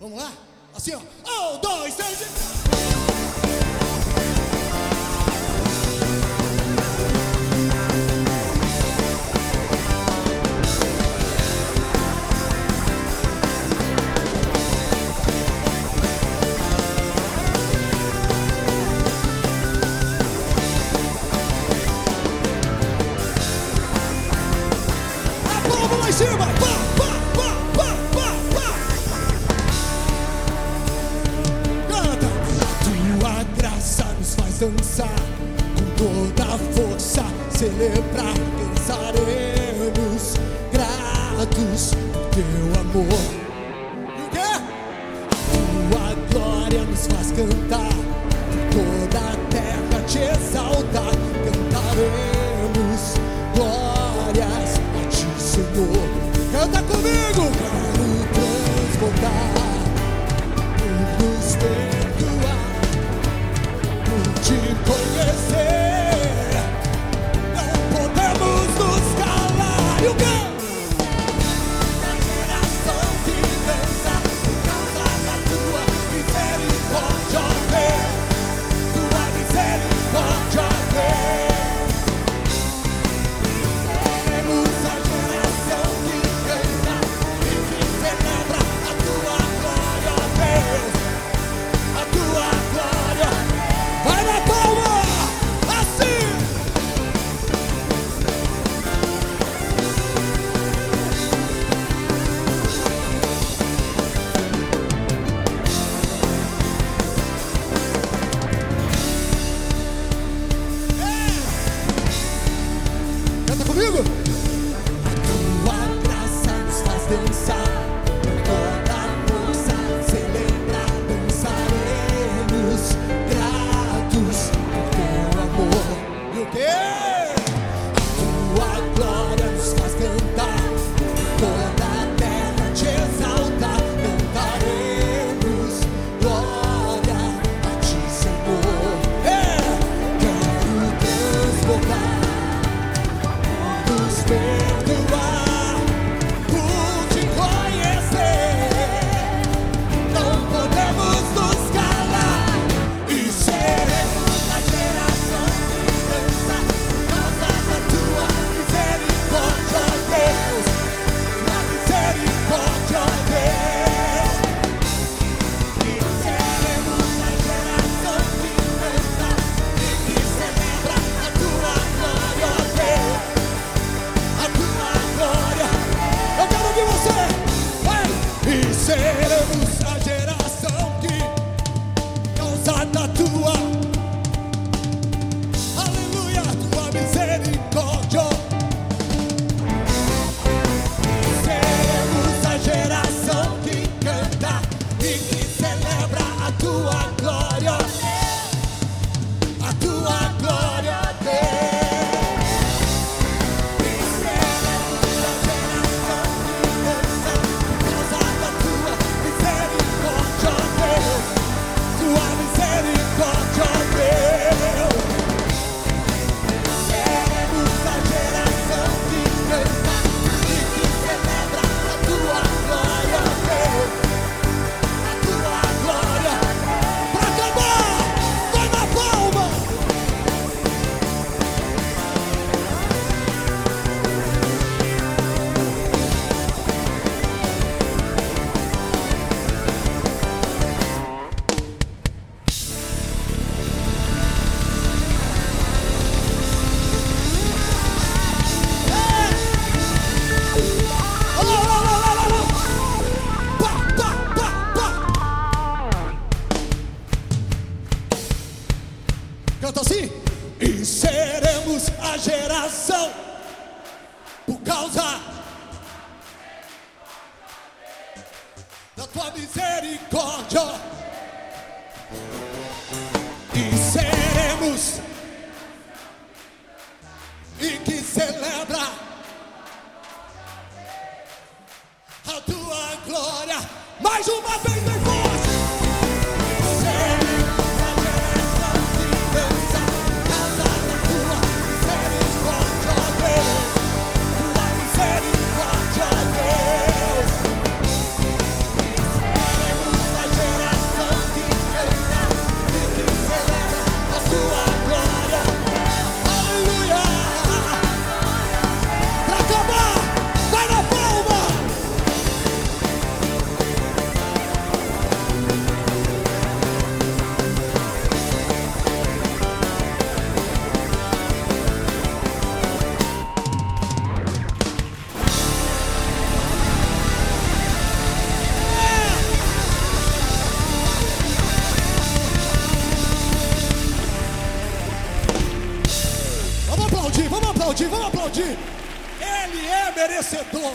Vamos lá? Assim, ó. Um, dois, três e... dançar com toda a força, celebrar, dançaremos gratos por teu amor. E o quê? Tua glória nos faz cantar, toda a terra te exaltar, cantaremos glórias a ti, Senhor. Canta comigo, cara. te conhecer. Anatu Canta assim. E seremos a geração por causa da tua misericórdia. E seremos e que celebra a tua glória mais uma vez. Mais aplaudir, vamos aplaudir, vamos aplaudir. Ele é merecedor.